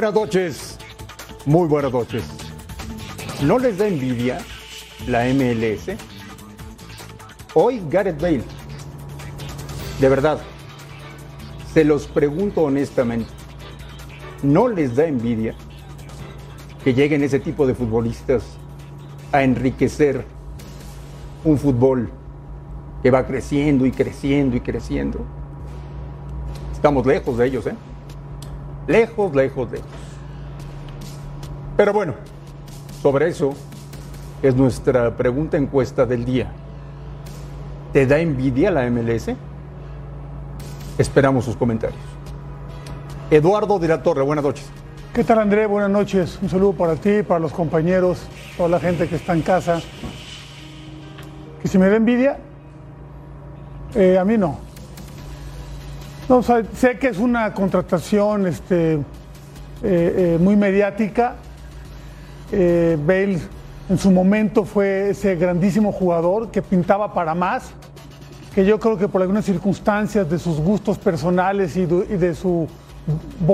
Buenas noches, muy buenas noches. ¿No les da envidia la MLS? Hoy Gareth Bale, de verdad, se los pregunto honestamente, ¿no les da envidia que lleguen ese tipo de futbolistas a enriquecer un fútbol que va creciendo y creciendo y creciendo? Estamos lejos de ellos, ¿eh? Lejos, lejos, lejos. Pero bueno, sobre eso es nuestra pregunta encuesta del día. ¿Te da envidia la MLS? Esperamos sus comentarios. Eduardo de la Torre, buenas noches. ¿Qué tal André? Buenas noches. Un saludo para ti, para los compañeros, toda la gente que está en casa. ¿Que si me da envidia? Eh, a mí no. No, o sea, sé que es una contratación este, eh, eh, muy mediática. Eh, Bale en su momento fue ese grandísimo jugador que pintaba para más, que yo creo que por algunas circunstancias de sus gustos personales y de, y de su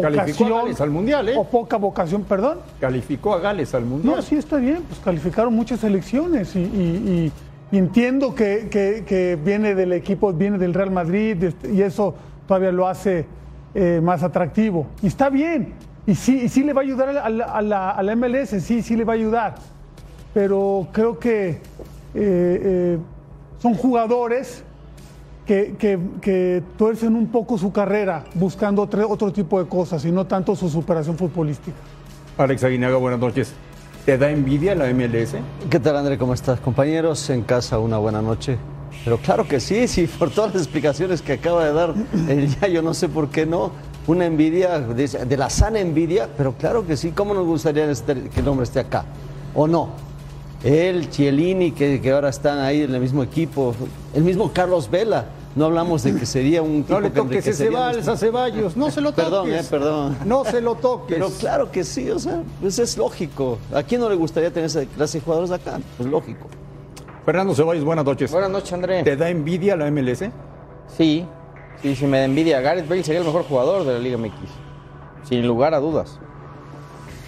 Calificó a vocación Gales al Mundial, ¿eh? o poca vocación, perdón. Calificó a Gales al Mundial. No, sí está bien, pues calificaron muchas elecciones y, y- y- y entiendo que, que- que viene del equipo, viene del Real Madrid este, y eso todavía lo hace eh, más atractivo. Y está bien, y sí, y sí le va a ayudar a la, a la- a la- a la MLS, sí, sí le va a ayudar. Pero creo que eh, eh, son jugadores que, que- que tuercen un poco su carrera buscando otro, otro tipo de cosas y no tanto su superación futbolística. Alex Aguinaga, buenas noches. ¿Te da envidia la MLS? ¿Qué tal, André? ¿Cómo estás? Compañeros, en casa, una buena noche. Pero claro que sí, sí, por todas las explicaciones que acaba de dar el ya, yo no sé por qué no. Una envidia, de, de la sana envidia, pero claro que sí. ¿Cómo nos gustaría este- que el hombre esté acá? ¿O no? Él, Chiellini, que, que ahora están ahí en el mismo equipo. El mismo Carlos Vela. No hablamos de que sería un tipo No le que toques ese vals a Ceballos, no se lo toques. Perdón, eh, perdón. No se lo toques. Pero claro que sí, o sea, pues es lógico. ¿A quién no le gustaría tener esa clase de jugadores acá? Pues lógico. Fernando Ceballos, buenas noches. Buenas noches, André. ¿Te da envidia la MLS? Sí, sí, sí me da envidia. Gareth Bale sería el mejor jugador de la Liga MX. Sin lugar a dudas.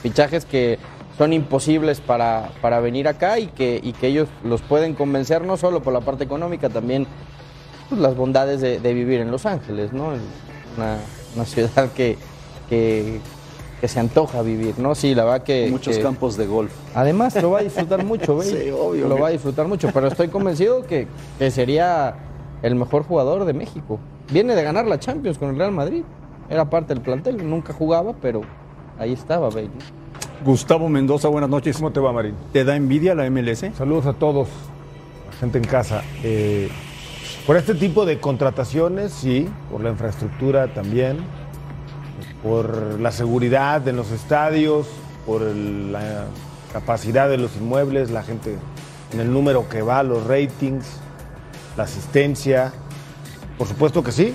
Fichajes que son imposibles para, para venir acá y que, y que ellos los pueden convencer no solo por la parte económica, también pues, las bondades de, de vivir en Los Ángeles, ¿no? Una, una ciudad que, que, que se antoja vivir, ¿no? Sí, la verdad que... Muchos que- campos de golf. Además, lo va a disfrutar mucho, Bale. Sí, obvio. Lo va a disfrutar mucho, pero estoy convencido que, que sería el mejor jugador de México. Viene de ganar la Champions con el Real Madrid. Era parte del plantel, nunca jugaba, pero ahí estaba Bale. ¿no? Gustavo Mendoza, buenas noches. ¿Cómo te va, Marín? ¿Te da envidia la MLS? Saludos a todos, la gente en casa. Eh, por este tipo de contrataciones, sí, por la infraestructura también, por la seguridad en los estadios, por la capacidad de los inmuebles, la gente en el número que va, los ratings, la asistencia. Por supuesto que sí.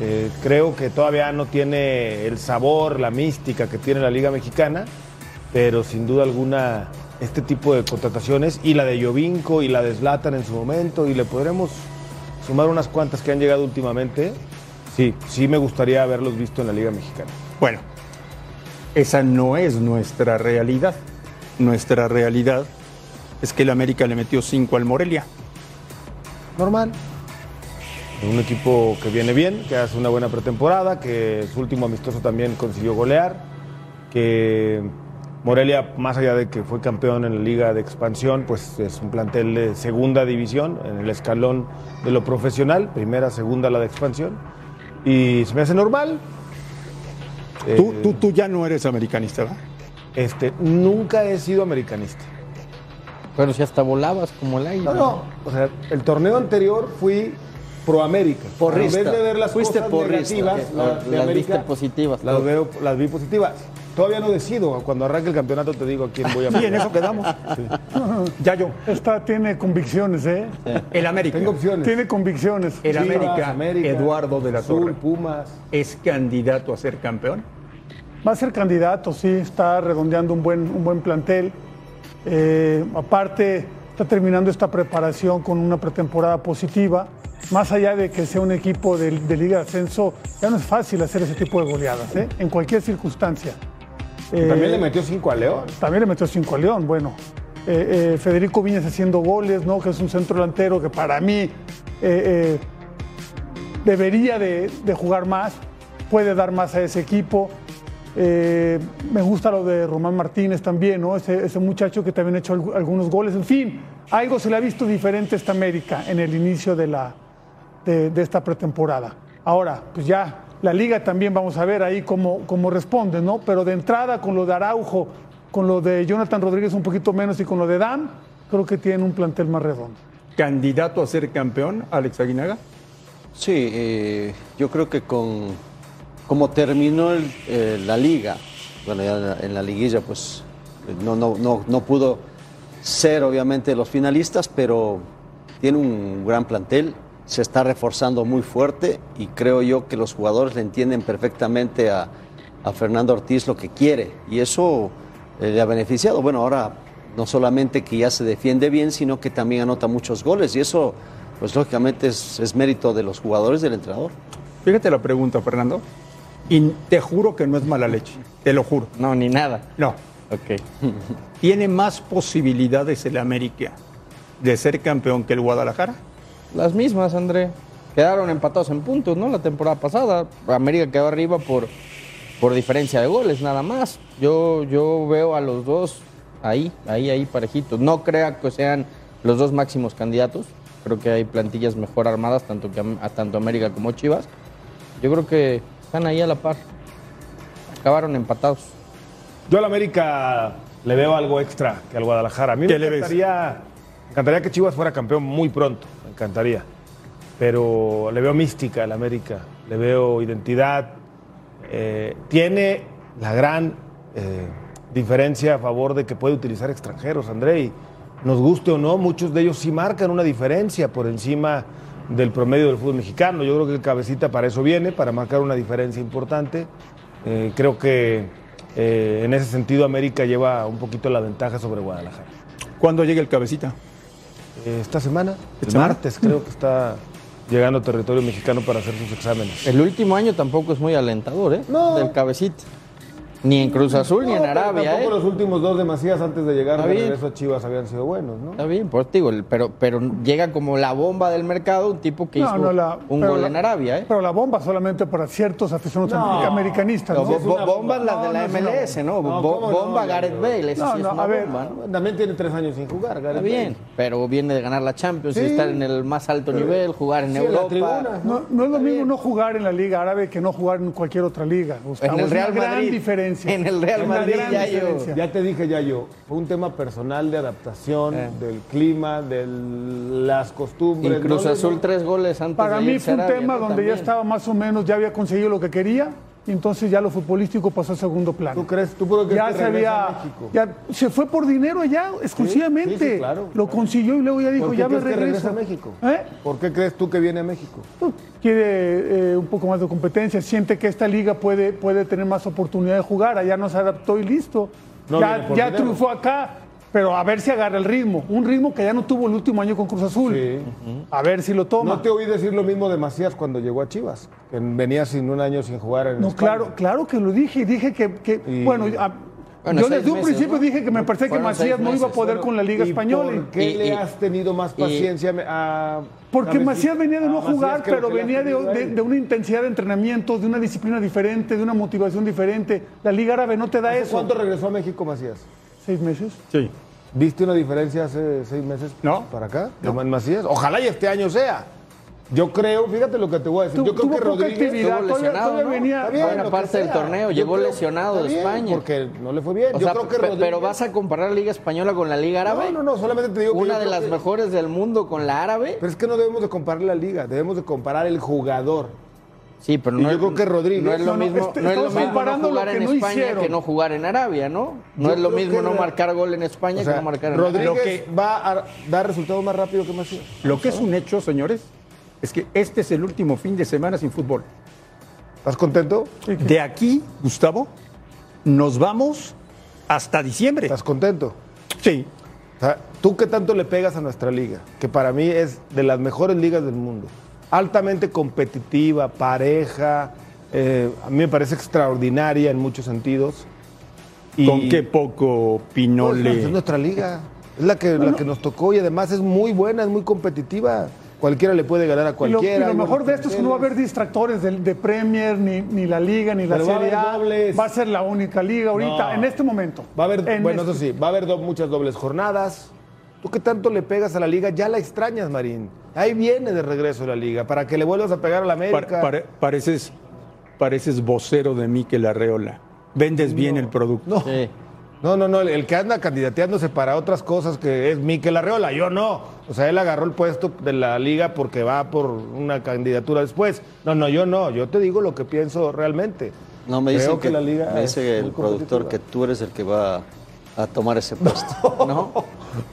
Eh, creo que todavía no tiene el sabor, la mística que tiene la Liga Mexicana, pero sin duda alguna este tipo de contrataciones y la de Jovinko y la de Zlatan en su momento y le podremos sumar unas cuantas que han llegado últimamente. Sí, sí me gustaría haberlos visto en la Liga Mexicana. Bueno, esa no es nuestra realidad. Nuestra realidad es que el América le metió 5 al Morelia. Normal. Un equipo que viene bien, que hace una buena pretemporada, que su último amistoso también consiguió golear, que Morelia, más allá de que fue campeón en la liga de expansión, pues es un plantel de segunda división, en el escalón de lo profesional, primera, segunda la de expansión. Y se me hace normal. Tú, Eh, tú, tú ya no eres americanista, ¿verdad? Este, nunca he sido americanista. Pero si hasta volabas como el aire. No, no. O sea, el torneo anterior fui pro América. Porrista. En vez de ver las Fuiste cosas porrista. negativas, Ok. la- Las de América, viste positivas, Las, veo, las vi positivas. Todavía no decido. Cuando arranque el campeonato te digo a quién voy a Y en eso quedamos. Ya yo. Esta tiene convicciones, ¿eh? El América. Tengo opciones. Tiene convicciones. El Chivas, América, Eduardo de la Azul, Torre, Pumas. es candidato a ser campeón. Va a ser candidato, sí, está redondeando un buen, un buen plantel. Eh, aparte, está terminando esta preparación con una pretemporada positiva. Más allá de que sea un equipo de, de Liga de Ascenso, ya no es fácil hacer ese tipo de goleadas, ¿eh? en cualquier circunstancia. Eh, También le metió 5 a León. también le metió cinco a León, bueno. Eh, eh, Federico Viñas haciendo goles, ¿no? Que es un centro delantero que para mí debería de, de jugar más, puede dar más a ese equipo. Me gusta lo de Román Martínez también, ¿no? Ese, ese muchacho que también ha hecho algu- algunos goles. En fin, algo se le ha visto diferente a esta América en el inicio de, la, de, de esta pretemporada. Ahora, pues ya la liga también vamos a ver ahí cómo, cómo responde, ¿no? Pero de entrada con lo de Araujo, con lo de Jonathan Rodríguez un poquito menos y con lo de Dan, creo que tienen un plantel más redondo. Candidato a ser campeón, Alex Aguinaga. Sí, eh, yo creo que con como terminó el, eh, la liga, bueno, ya en la, en la liguilla, pues no, no, no, no pudo ser obviamente los finalistas, pero tiene un gran plantel, se está reforzando muy fuerte y creo yo que los jugadores le entienden perfectamente a, a Fernando Ortiz lo que quiere y eso eh, le ha beneficiado. Bueno, ahora no solamente que ya se defiende bien, sino que también anota muchos goles y eso, pues lógicamente es, es mérito de los jugadores del entrenador. Fíjate la pregunta, Fernando. Y te juro que no es mala leche, te lo juro. No, ni nada. No. Ok. ¿Tiene más posibilidades el América de ser campeón que el Guadalajara? Las mismas, André. Quedaron empatados en puntos, ¿no? La temporada pasada. América quedó arriba por, por diferencia de goles, nada más. Yo, yo veo a los dos ahí, ahí, ahí parejitos. No creo que sean los dos máximos candidatos. Creo que hay plantillas mejor armadas, tanto, que, a tanto América como Chivas. Yo creo que están ahí a la par. Acabaron empatados. Yo al América le veo algo extra que al Guadalajara. A mí ¿Qué me le ves? encantaría, me encantaría que Chivas fuera campeón muy pronto, encantaría. Pero le veo mística al América, le veo identidad. Eh, tiene la gran eh, diferencia a favor de que puede utilizar extranjeros, André. y Nos guste o no, muchos de ellos sí marcan una diferencia por encima del promedio del fútbol mexicano. Yo creo que el cabecita para eso viene, para marcar una diferencia importante. Eh, creo que en ese sentido América lleva un poquito la ventaja sobre Guadalajara. ¿Cuándo llega el cabecita? Eh, esta semana, el semana? martes, creo que está llegando a territorio mexicano para hacer sus exámenes. El último año tampoco es muy alentador, ¿eh? No. Del cabecita. Ni en Cruz Azul ni en Arabia, ¿eh? Tampoco los últimos dos de Macías antes de llegar de regreso a Chivas habían sido buenos, ¿no? Está bien, pues digo, pero, pero llega como la bomba del mercado, un tipo que hizo la- un gol la- en Arabia, ¿eh? Pero la bomba solamente para ciertos aficionados No. americanistas. ¿no? bo- bo- bombas las de la MLS, ¿no? No, Bo- ¿cómo no? bomba Gareth. Bale, eso No, sí no, es una a ver, bomba, ¿no? También tiene tres años sin jugar, Está bien, Bale. pero viene de ganar la Champions y Sí. estar en el más alto nivel, jugar en Sí, en Europa. tribuna. No, no es lo mismo no jugar en la Liga Árabe que no jugar en cualquier otra liga. En el Es Real una gran Madrid. Diferencia. En el Real Madrid, gran ya yo- diferencia. Ya te dije ya yo, fue un tema personal de adaptación, Eh. del clima, de las Y costumbres. Cruz Azul no. tres goles antes Para de mí fue un tema donde También. ya estaba más o menos, ya había conseguido lo que quería, entonces ya lo futbolístico pasó a segundo plano. ¿Tú crees? ¿Tú ya crees que se regresa había, a México? ya se fue por dinero allá exclusivamente. sí, sí, claro, lo claro. consiguió y luego ya dijo, ¿Por qué ya me que regreso. regresa a México? ¿Eh? ¿Por qué crees tú que viene a México? Pues, quiere eh, un poco más de competencia, siente que esta liga puede, puede tener más oportunidad de jugar, allá no se adaptó y listo. No ya ya triunfó acá, pero a ver si agarra el ritmo, un ritmo que ya no tuvo el último año con Cruz Azul. Sí. A ver si lo toma. No te oí decir lo mismo de Macías cuando llegó a Chivas, que venía sin un año sin jugar en No, España. claro, claro que lo dije, dije que, que, Y- bueno, a- Bueno, Yo desde un meses, principio ¿no? dije que me parecía que Macías no iba a poder con la Liga ¿Y Española. ¿Por qué Y- le y- has tenido más y- paciencia a Porque Macías venía de no Macías jugar, pero venía de una intensidad de entrenamiento, de una disciplina diferente, de una motivación diferente. La Liga Árabe no te da ¿Hace eso. ¿Cuánto regresó a México Macías? ¿Seis meses? Sí. ¿Viste una diferencia hace seis meses No. para acá? ¿De Man Macías? Ojalá y este año sea. Yo creo, fíjate lo que te voy a decir. Yo creo tuvo que poca Rodríguez lesionado, ¿no? venía- bien, Buena parte del torneo, Yo llegó creo- lesionado de España. Porque no le fue bien. O Yo sea, creo que Rodríguez... pero vas a comparar la Liga Española con la Liga Árabe. No, no, no, solamente te digo que Una de las que- mejores del mundo con la árabe. Pero es que no debemos de comparar la liga, debemos de comparar el jugador. Sí, pero Y no yo es- creo que Rodríguez- No es lo No, no, mismo, este- no es lo mismo no jugar que en no España hicieron. que no jugar en Arabia, ¿no? No Yo es lo mismo no marcar gol en España O sea, que no marcar en Rodríguez Arabia. Lo que- va a dar resultados más rápido que Macías. Lo que es un hecho, señores, es que este es el último fin de semana sin fútbol. ¿Estás contento? De aquí, Gustavo, nos vamos hasta diciembre. ¿Estás contento? Sí. O sea, ¿Tú qué tanto le pegas a nuestra liga? Que para mí es de las mejores ligas del mundo. Altamente competitiva, pareja. eh, a mí me parece extraordinaria en muchos sentidos. Y- Con qué poco Pues, Pinole. es nuestra liga. Es la que, la que nos tocó y además es muy buena, es muy competitiva. Cualquiera le puede ganar a Y lo, y cualquiera. lo hay mejor de esto es que no va a haber distractores de, de Premier, ni, ni la Liga, ni la Pero va Serie haber A. dobles. Va a ser la única liga ahorita, No. en este momento. Va a haber, bueno, este- eso sí, va a haber do- muchas dobles jornadas. ¿Tú qué tanto le pegas a la liga? Ya la extrañas, Marín. Ahí viene de regreso la liga, para que le vuelvas a pegar a la Pa- América. pare- pareces, pareces vocero de Miquel Arreola. Vendes bien el producto. No. Sí. No, no, no, el que anda candidateándose para otras cosas que es Miquel Arreola, yo no. O sea, él agarró el puesto de la liga porque va por una candidatura después. No, no, yo no, yo te digo lo que pienso realmente. No, me Creo dicen que, la liga me dice el productor que tú eres el que va a tomar ese puesto. ¿No?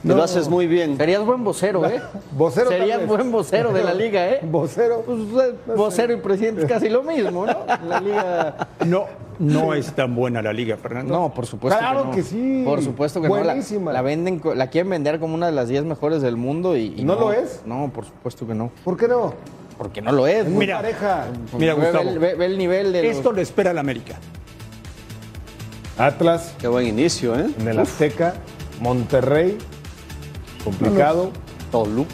Y lo haces muy bien. Serías buen vocero, ¿eh? Vocero Serías buen vocero de la liga, ¿eh? Vocero. Pues, eh, vocero y presidente es casi lo mismo, ¿no? La liga. No, no es tan buena la liga, Fernando. No, por supuesto Claro que no. que sí. Por supuesto que no. Buenísima. La, la venden, la quieren vender como una de las 10 mejores del mundo y, y ¿No lo es? No, por supuesto que no. ¿Por qué no? Porque no lo es. Es muy Mira. pareja. Mira, ve, Gustavo. ve- ve- ve el nivel de los- Esto le espera al América. Atlas, Qué buen inicio, ¿eh? en el Azteca, Monterrey, complicado. Toluca.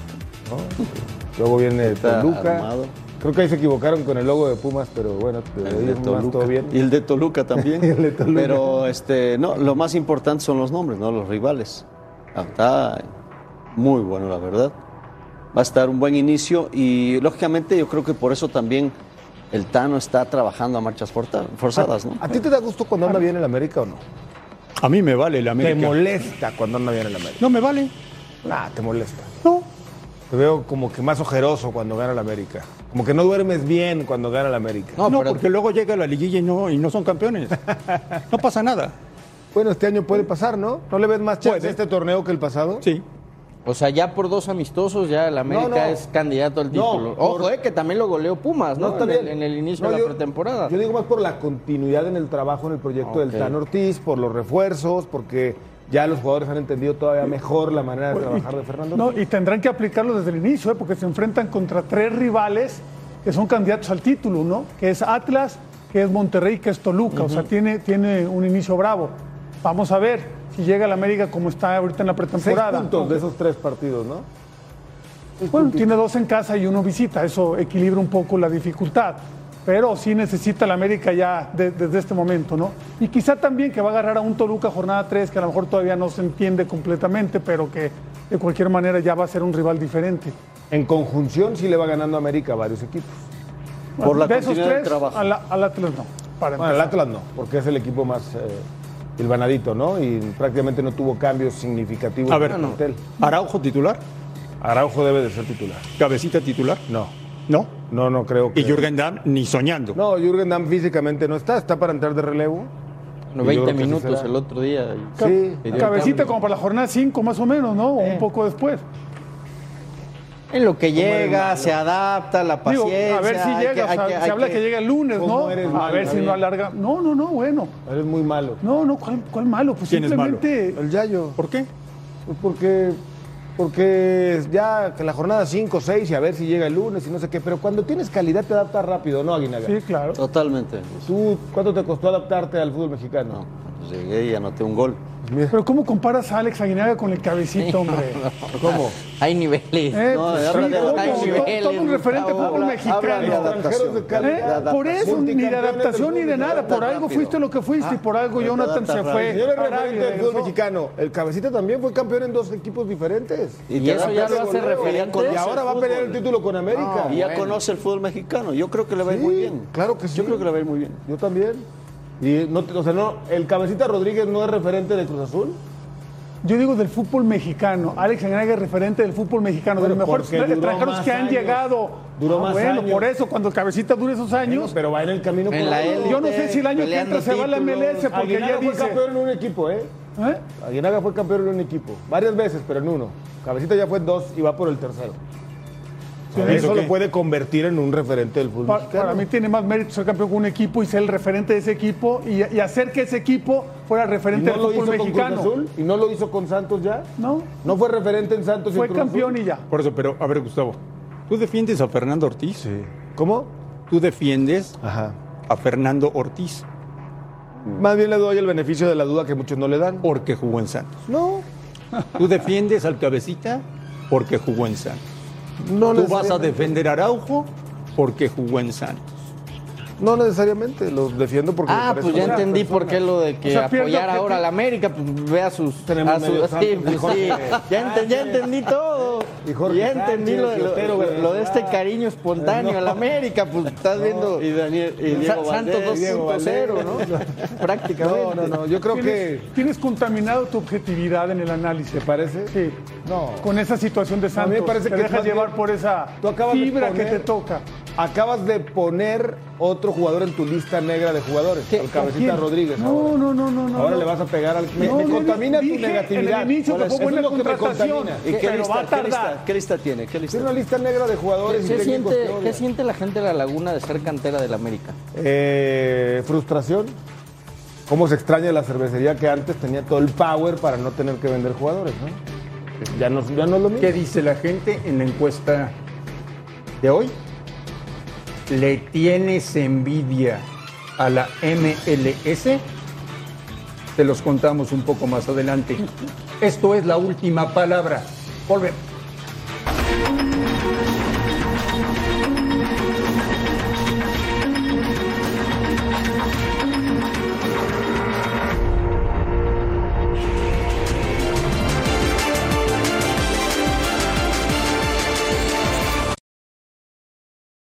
Luego viene Está Toluca. armado. Creo que ahí se equivocaron con el logo de Pumas, pero bueno, El de Toluca. todo bien. Y el de Toluca también. Y el de Toluca. Pero este, no, lo más importante son los nombres, no los rivales. Está muy bueno, la verdad. Va a estar un buen inicio y lógicamente yo creo que por eso también el Tano está trabajando a marchas forzadas, ¿no? ¿A ti te da gusto cuando anda bien el América o no? A mí me vale el ¿Te América. molesta cuando anda bien el América? No me vale. Nah, te molesta. No. Te veo como que más ojeroso cuando gana el América. Como que no duermes bien cuando gana el América. No, No, pero- porque luego llega la liguilla y no, y no son campeones. No pasa nada. Bueno, este año puede pasar, ¿no? ¿No le ves más chance Puede. a este torneo que el pasado? Sí. O sea, ya por dos amistosos, ya el América No, no. es candidato al No, título. por- Ojo, eh, que también lo goleó Pumas, ¿no? en, el, bien. en el inicio No, de la yo- pretemporada. Yo digo más por la continuidad en el trabajo en el proyecto del Tan Ortiz, por los refuerzos, porque ya los jugadores han entendido todavía mejor la manera de trabajar de Fernando. No, y tendrán que aplicarlo desde el inicio, ¿eh? porque se enfrentan contra tres rivales que son candidatos al título, ¿no? Que es Atlas, que es Monterrey, que es Toluca. O sea, tiene, tiene un inicio bravo. Vamos a ver si llega el América como está ahorita en la Seis pretemporada. puntos de esos tres partidos, ¿no? Bueno, tiene dos en casa y uno visita, eso equilibra un poco la dificultad. Pero sí necesita el América ya de- desde este momento, ¿no? Y quizá también que va a agarrar a un Toluca jornada 3 que a lo mejor todavía no se entiende completamente, pero que de cualquier manera ya va a ser un rival diferente. En conjunción sí le va ganando a América a varios equipos. Por la de esos tres, trabajo. al, al Atlas no. Para Bueno, el. Atlas no, porque es el equipo más eh, hilvanadito, ¿no? Y prácticamente no tuvo cambios significativos A en ver, el plantel. Araujo titular, Araujo debe de ser titular. cabecita titular. No, No. no, no creo que... Y Jürgen Damm ni soñando. No, Jürgen Damm físicamente no está, está para entrar de relevo. Bueno, Y yo 20 creo que sí minutos será. el otro día. Sí. Cabecita cambio. como para la jornada 5 más o menos, ¿no? O Eh. un poco después. En lo que llega, se adapta, la Digo, paciencia. a ver si llega, que- o hay sea, que- se habla que- que llega el lunes, ¿Cómo ¿no? eres a malo, ver si no alarga. No, no, no, bueno. Eres muy malo. No, no, ¿cuál, cuál malo? Pues ¿Quién es malo? simplemente El Yayo. ¿Por qué? Pues porque Porque ya que la jornada 5, 6 y a ver si llega el lunes y no sé qué. Pero cuando tienes calidad te adaptas rápido, ¿no, Aguinaga? Sí, claro. Totalmente. ¿Tú cuánto te costó adaptarte al fútbol mexicano? Pues llegué y anoté un gol. Pero ¿cómo comparas a Alex Aguinaga con el cabecito, hombre? ¿Cómo? Hay niveles. Eh, No, pues, sí, adaptación. To- todo un referente fútbol mexicano. habla de Extranjeros de adaptación. calidad. ¿Eh? Por eso, ni de adaptación ni de nada. Por algo rápido. fuiste lo que fuiste y por algo te Jonathan se fue. Arabia referente y del fútbol mexicano, el cabecita también fue campeón en dos equipos diferentes. Y te eso ya lo hace referente. Y ahora va a el pelear el título con América. Y ya conoce el fútbol mexicano. Yo creo que le va a ir muy bien. claro que sí. Yo creo que le va a ir muy bien. Yo también. Y no, o sea, no, el cabecita Rodríguez no es referente de Cruz Azul. Yo digo del fútbol mexicano. Alex Aguinaga es referente del fútbol mexicano, de los mejores extranjeros que han años. llegado. Duró Ah, más bueno, años. por eso, cuando el cabecita dure esos Bueno, años. pero va en el camino En la yo no sé si el año que entra se va a la. MLS porque Aguinaga ya fue campeón en un equipo, ¿eh? ¿Eh? Aguinaga fue campeón en un equipo. Varias veces, pero en uno. Cabecita ya fue en dos y va por el tercero. Eso ¿eso lo puede convertir en un referente del fútbol. Para mí tiene más mérito ser campeón con un equipo y ser el referente de ese equipo y, y hacer que ese equipo fuera ¿Y referente no lo del hizo fútbol con mexicano. Cruz Azul? ¿Y no lo hizo con Santos ya? No, ¿No fue referente en Santos y fue en Cruz campeón Azul? y ya. Por eso, pero a ver, Gustavo, ¿tú defiendes a Fernando Ortiz? Sí. ¿Cómo? ¿Tú defiendes Ajá. a Fernando Ortiz Más bien le doy el beneficio de la duda que muchos no le dan. porque jugó en Santos? No. ¿Tú defiendes al cabecita porque jugó en Santos? No ¿Tú vas a defender a Araujo porque jugó en Santos? No necesariamente, los defiendo porque Ah, pues ya entendí persona. por qué lo de que O sea, pierde apoyar ahora a la América, pues ve a sus. Tenemos a su- medio sí, santos, pues sí, ya, enten- ya entendí todo. Y Jorge ya entendí lo, Sánchez, y lo- Otero lo- lo de este cariño espontáneo a la América, pues estás viendo. Y Daniel y Diego Santos Valdés. Diego 2.0, ¿no? Prácticamente. No, no, no, yo creo que... Tienes, contaminado tu objetividad en el análisis. ¿Te parece? Sí. No. Con esa situación de A mí Santos. me parece te que dejas más bien- llevar por esa Tú acabas de fibra que te toca. Acabas de poner otro jugador en tu lista negra de jugadores, ¿Qué? al cabecita. Rodríguez. No, ahora. no, no, no, no. Ahora no. le vas a pegar al... Me, No, me contamina dije tu negatividad. En el inicio buena es lo que me contamina. ¿Y qué pero lista, va a qué, lista, tardar. qué lista tiene? ¿Qué lista Tiene una lista negra de jugadores y ¿Qué técnicos siente, ¿Qué siente la gente de la Laguna de ser cantera del América? Eh, frustración. Cómo se extraña la cervecería que antes tenía todo el power para no tener que vender jugadores, ¿no? Ya no, ya no es lo mismo. ¿Qué dice la gente en la encuesta de hoy? ¿Le tienes envidia a la MLS? Te los contamos un poco más adelante. Esto es la última palabra. Volvemos.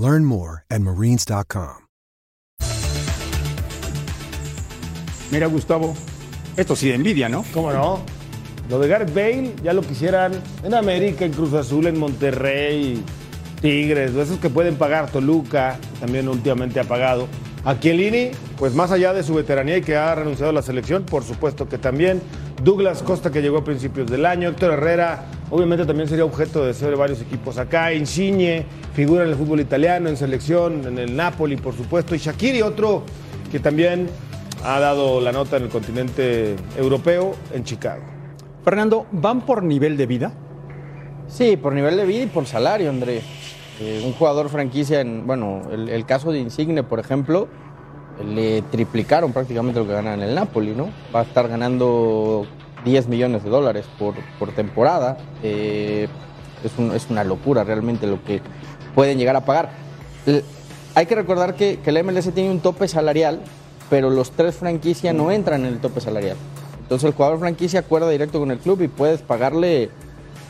Learn more at marines.com. Mira, Gustavo, esto sí de envidia, ¿no? ¿Cómo no? Lo de Gareth Bale ya lo quisieran en América, en Cruz Azul, en Monterrey, Tigres, esos que pueden pagar, Toluca, también últimamente ha pagado. A Chiellini, pues más allá de su veteranía y que ha renunciado a la selección, por supuesto que también. Douglas Costa, que llegó a principios del año. Héctor Herrera, obviamente también sería objeto de deseo de varios equipos acá. Insigne, figura en el fútbol italiano, en selección, en el Napoli, por supuesto. Y Shakiri, otro que también ha dado la nota en el continente europeo, en Chicago. Fernando, ¿van por nivel de vida? Sí, por nivel de vida y por salario, André. Eh, un jugador franquicia, en, bueno, el, el caso de Insigne, por ejemplo, le triplicaron prácticamente lo que gana en el Napoli, ¿no? Va a estar ganando 10 millones de dólares por, por temporada. Eh, es, un- es una locura realmente lo que pueden llegar a pagar. L- hay que recordar que, que la MLS tiene un tope salarial, pero los tres franquicia no entran en el tope salarial. Entonces el jugador franquicia acuerda directo con el club y puedes pagarle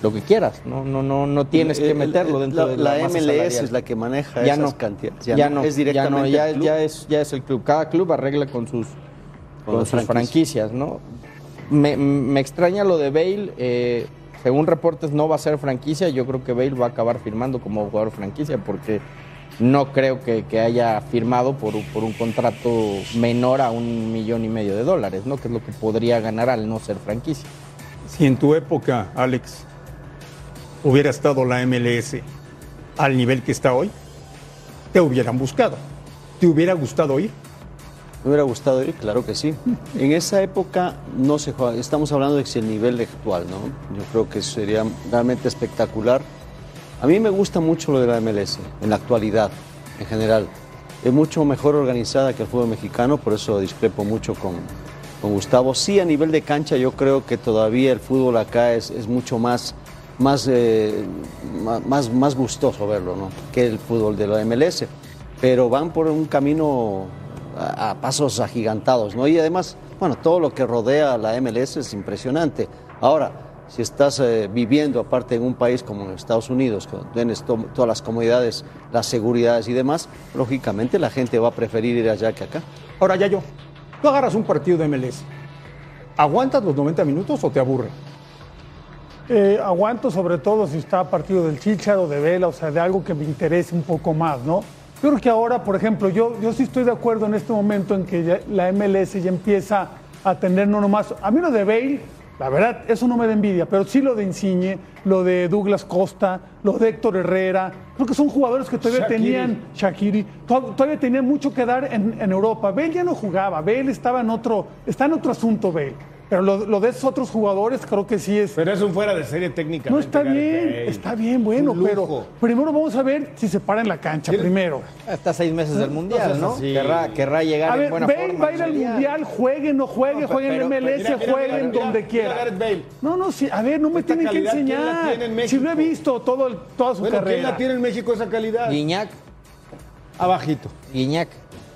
lo que quieras. No, no, no, no tienes que El- meterlo dentro la, de la, la MLS salarial. es la que maneja ya esas no, cantidades. Ya, no, es directamente ya, no, ya, el club. ya es, ya es el club. Cada club arregla con sus, con sus franquicias. franquicias, ¿no? Me, extraña lo de Bale. eh, según reportes no va a ser franquicia, yo creo que Bale va a acabar firmando como jugador franquicia porque no creo que, que haya firmado por, por un contrato menor a un millón y medio de dólares, ¿no? Que es lo que podría ganar al no ser franquicia. Si en tu época, Alex, hubiera estado la MLS al nivel que está hoy, te hubieran buscado. ¿Te hubiera gustado ir? Me hubiera gustado ir, claro que sí. En esa época no se juega, estamos hablando de si el nivel actual, ¿no? Yo creo que sería realmente espectacular. A mí me gusta mucho lo de la MLS, en la actualidad, en general. Es mucho mejor organizada que el fútbol mexicano, por eso discrepo mucho con, con Gustavo. Sí, a nivel de cancha yo creo que todavía el fútbol acá es, es mucho más, más, eh, más, más gustoso verlo, ¿no? Que el fútbol de la MLS. Pero van por un camino a, pasos agigantados, ¿no? Y además, bueno, todo lo que rodea a la MLS es impresionante. Ahora, si estás eh, viviendo aparte en un país como Estados Unidos, que tienes to- todas las comodidades, las seguridades y demás, lógicamente la gente va a preferir ir allá que acá. Ahora ya yo, tú agarras un partido de MLS. ¿Aguantas los 90 minutos o te aburre? Eh, aguanto sobre todo si está partido del Chicharo, de Vela, o sea, de algo que me interese un poco más, ¿no? Yo creo que ahora, por ejemplo, yo, yo sí estoy de acuerdo en este momento en que ya la MLS ya empieza a tener no nomás, a mí lo de Bale, la verdad, eso no me da envidia, pero sí lo de Insigne, lo de Douglas Costa, lo de Héctor Herrera, creo que son jugadores que todavía Shaqiri. tenían, Shakiri, to- todavía tenían mucho que dar en, en Europa. Bale ya no jugaba, Bale estaba en otro, está en otro asunto Bale. Pero lo, lo de esos otros jugadores creo que sí es, Pero es un fuera de serie técnica. no, está bien, está bien, bueno, pero primero vamos a ver si se para en la cancha, primero. Está a seis meses del Mundial, ¿no? así. Querrá, querrá llegar A en ver, buena Bale forma. va a ir al Mundial, juegue, no juegue, No, juegue en pero- MLS, mira, mira, mira, donde mira quiera. Gareth Bale. No, no, sí, a ver, no me Esta tienen que calidad, ¿quién enseñar. tiene en Si lo he visto todo, el- toda su Bueno, ¿quién carrera. la tiene en México esa calidad? Guiñac, Abajito. Guiñac.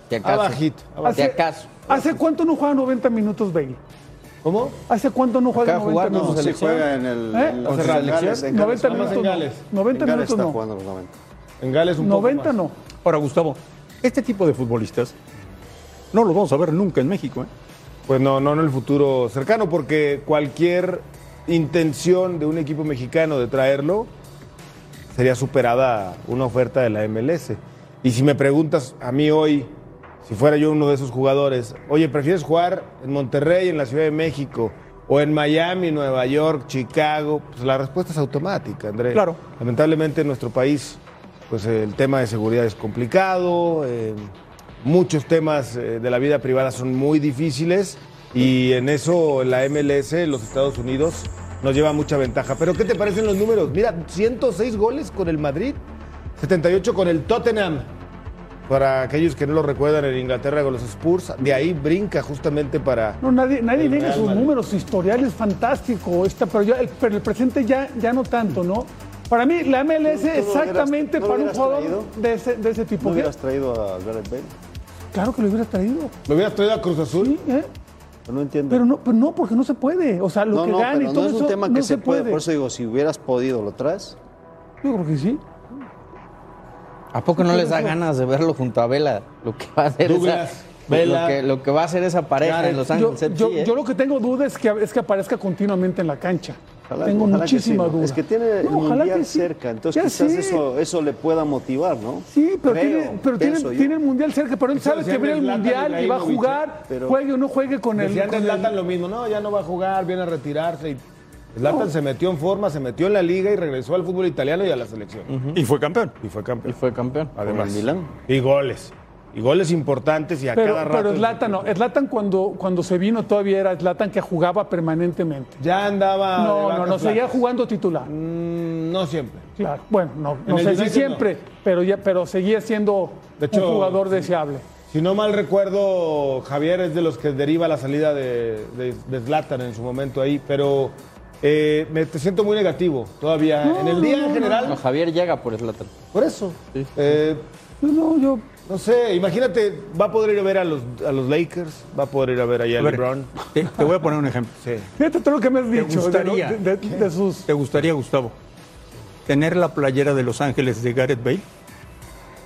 Si acaso. Abajito, Si acaso. ¿Hace cuánto no juega 90 minutos Bale? ¿Cómo? ¿Hace cuánto no juega Acaba 90 jugando minutos? su selección. en el, ¿Eh? en ¿Con los- su en Gales, en Gales. 90 Vamos minutos en no. Gales. 90 En Gales minutos está no. jugando los 90. En Gales un poco 90 más. no. Ahora, Gustavo, este tipo de futbolistas no los vamos a ver nunca en México. ¿eh? Pues no, no en el futuro cercano, porque cualquier intención de un equipo mexicano de traerlo sería superada una oferta de la MLS. Y si me preguntas a mí hoy, si fuera yo uno de esos jugadores, oye, ¿prefieres jugar en Monterrey, en la Ciudad de México, o en Miami, Nueva York, Chicago? Pues la respuesta es automática, André. Claro. Lamentablemente en nuestro país, pues el tema de seguridad es complicado, eh, muchos temas eh, de la vida privada son muy difíciles y en eso la MLS, los Estados Unidos, nos lleva mucha ventaja. Pero ¿qué te parecen los números? Mira, 106 goles con el Madrid, 78 con el Tottenham. Para aquellos que no lo recuerdan, en Inglaterra con los Spurs, de ahí brinca justamente para... No, nadie, nadie niega sus Madrid. números, su historial es fantástico, esta, pero, ya- el, pero el presente ya, ya no tanto, ¿no? Para mí, la MLS ¿Tú no lo hubieras- exactamente no para un hubieras jugador traído? de ese, de ese tipo. ¿No hubieras traído a Gareth Bale? Claro que lo hubiera traído. ¿Lo hubieras traído a Cruz Azul? ¿eh? No entiendo. Pero no, pero no, porque no se puede. O sea, lo no, que no, gana pero y todo no es un eso tema no que se se puede. puede. Por eso digo, si hubieras podido, ¿lo traes? Yo creo que sí. ¿A poco no les da ganas de verlo junto a Vela? Lo que va a hacer Douglas, esa, Vela. lo, que, lo que va a hacer esa pareja en Los Yo, Ángeles. Yo- ¿eh? yo lo que tengo duda es que, es que aparezca continuamente en la cancha. Ojalá- tengo ojalá muchísima sí, ¿no? duda. Es que tiene el No, mundial que sí. cerca, entonces Ya quizás eso, eso le pueda motivar, ¿no? Sí, pero, Creo, tiene, pero tiene, pienso yo. tiene el mundial cerca, pero él sabe que viene el mundial y va a jugar. Pero- juegue o no juegue con el. Decían de con el- lo mismo, no, ya no va a jugar, viene a retirarse. Y Zlatan se metió en forma, se metió en la liga y regresó al fútbol italiano y a la selección. Y fue campeón. Y fue Y campeón. fue campeón. Además. el Milán. Y goles. Y goles importantes y a Pero, cada rato. pero Zlatan no. Zlatan cuando, cuando se vino todavía era Zlatan que jugaba permanentemente. Ya andaba. No, no, no, seguía jugando titular. Mm, no siempre. Claro. Bueno, no, no sé si siempre, pero, ya, pero seguía siendo De hecho, un jugador deseable. Si no mal recuerdo, Javier es de los que deriva la salida de, de, de Zlatan en su momento ahí, pero eh, me te siento muy negativo todavía. en el día en general, No, Javier llega por Zlatan. por eso. Eh, No, yo. no sé, imagínate, va a poder ir a ver a los, a los Lakers, va a poder ir a ver a A ver, Brown. te, te voy a poner un ejemplo. Sí. Fíjate todo lo que me has ¿Te dicho. de lo- gustaría? De, de- de sus. ¿Te gustaría, Gustavo, tener la playera de Los Ángeles de Gareth Bale?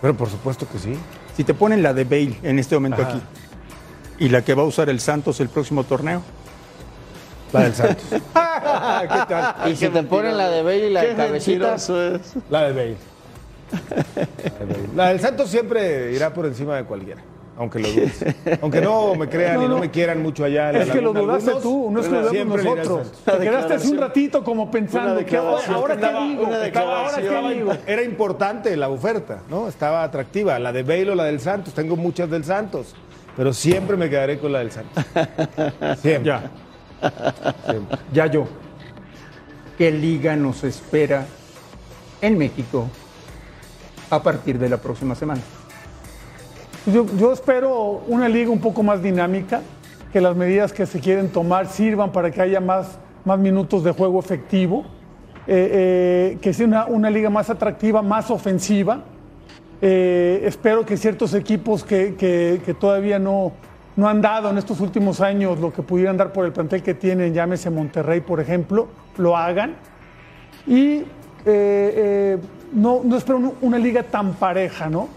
Pero por supuesto que sí. Si te ponen la de Bale en este momento Ajá. aquí y la que va a usar el Santos el próximo torneo, La del Santos. ¿Qué tal? Y si te ponen la de Bale y la de cabecita, La de Bale. La de Bale. La del Santos siempre irá por encima de cualquiera. Aunque lo dudes. Aunque no me crean No, y no, me quieran mucho allá. en la Es que lo dudaste algunos, tú, no es que lo al nosotros. Te quedaste hace un ratito como pensando, ¿qué, ahora, ahora qué Estaba- digo? Estaba- ahora qué digo? Era importante la oferta, ¿no? Estaba atractiva. La de Bale o la del Santos. Tengo muchas del Santos. Pero siempre me quedaré con la del Santos. Siempre. Ya, siempre. ya yo. ¿Qué liga nos espera en México a partir de la próxima semana? Yo, yo espero una liga un poco más dinámica, que las medidas que se quieren tomar sirvan para que haya más, más minutos de juego efectivo, eh, eh, que sea una, liga más atractiva, más ofensiva. Eh, espero que ciertos equipos que- que todavía no, no han dado en estos últimos años lo que pudieran dar por el plantel que tienen, llámese Monterrey, por ejemplo, lo hagan. Y eh, eh, no, no espero un- una liga tan pareja, ¿no?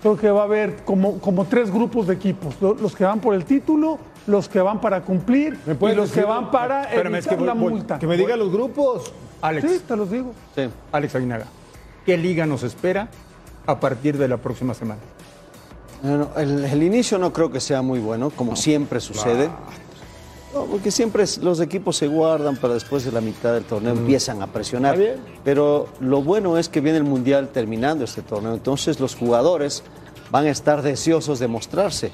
Creo que va a haber como, como tres grupos de equipos, lo- los que van por el título, los que van para cumplir ¿Me y puedes los que van para Espérame, es evitar que voy- la voy- multa. Que me digan los grupos. Alex, Sí, te los digo. Sí. Alex Aguinaga, ¿qué liga nos espera a partir de la próxima semana? Bueno, el, el inicio no creo que sea muy bueno, como siempre sucede. No, porque siempre los equipos se guardan para después de la mitad del torneo empiezan a presionar. Pero lo bueno es que viene el Mundial terminando este torneo, entonces los jugadores van a estar deseosos de mostrarse.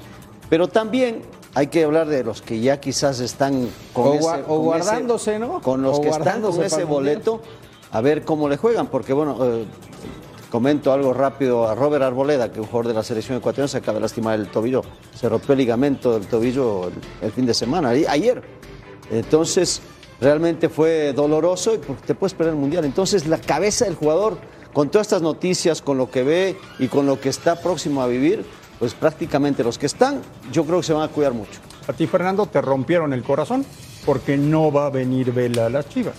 Pero también hay que hablar de los que ya quizás están con O ese, o con guardándose, ese- ¿no? Con los O que están con ese boleto, a ver cómo le juegan, porque bueno, eh, comento algo rápido a Robert Arboleda, que es un jugador de la selección ecuatoriana se acaba de lastimar el tobillo, se rompió el ligamento del tobillo el, el fin de semana, ayer. Entonces, realmente fue doloroso y te puedes perder el mundial. Entonces, la cabeza del jugador, con todas estas noticias, con lo que ve y con lo que está próximo a vivir, pues prácticamente los que están, yo creo que se van a cuidar mucho. A ti, Fernando, te rompieron el corazón porque no va a venir Vela a las Chivas.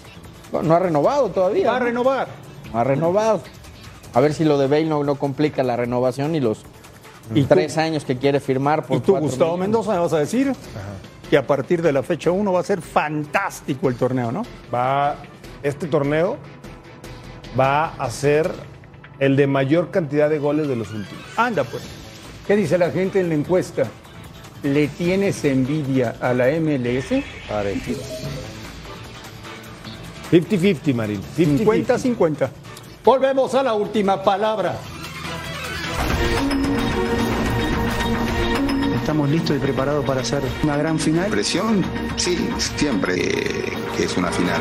no, no ha renovado todavía. Va a ¿no? renovar. No ha renovado. A ver si lo de Bale no, no complica la renovación y los ¿Y tú? tres años que quiere firmar por Y tú, Gustavo millones. Mendoza, me vas a decir que a partir de la fecha 1 va a ser fantástico el torneo, ¿no? Va, este torneo va a ser el de mayor cantidad de goles de los últimos. Anda, pues. ¿Qué dice la gente en la encuesta? ¿Le tienes envidia a la MLS? Parecido. 50-50, Marín. 50-50. 50-50. Volvemos a la última palabra. Estamos listos y preparados para hacer una gran final. Presión, sí, siempre eh, que es una final.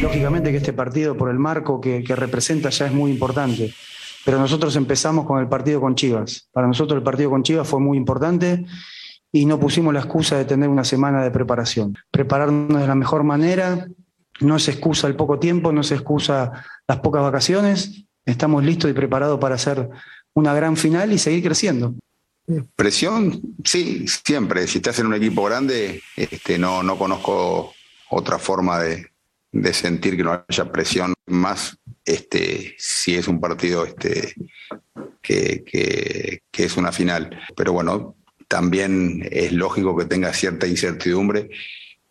Lógicamente que este partido, por el marco que, que representa, ya es muy importante. Pero nosotros empezamos con el partido con Chivas. Para nosotros el partido con Chivas fue muy importante y no pusimos la excusa de tener una semana de preparación. Prepararnos de la mejor manera, no se excusa el poco tiempo, no se excusa las pocas vacaciones. Estamos listos y preparados para hacer una gran final y seguir creciendo. Presión, sí, siempre. Si estás en un equipo grande, este, no, no conozco otra forma de, de sentir que no haya presión más este, si es un partido este, que, que- es una final. Pero bueno, también es lógico que tenga cierta incertidumbre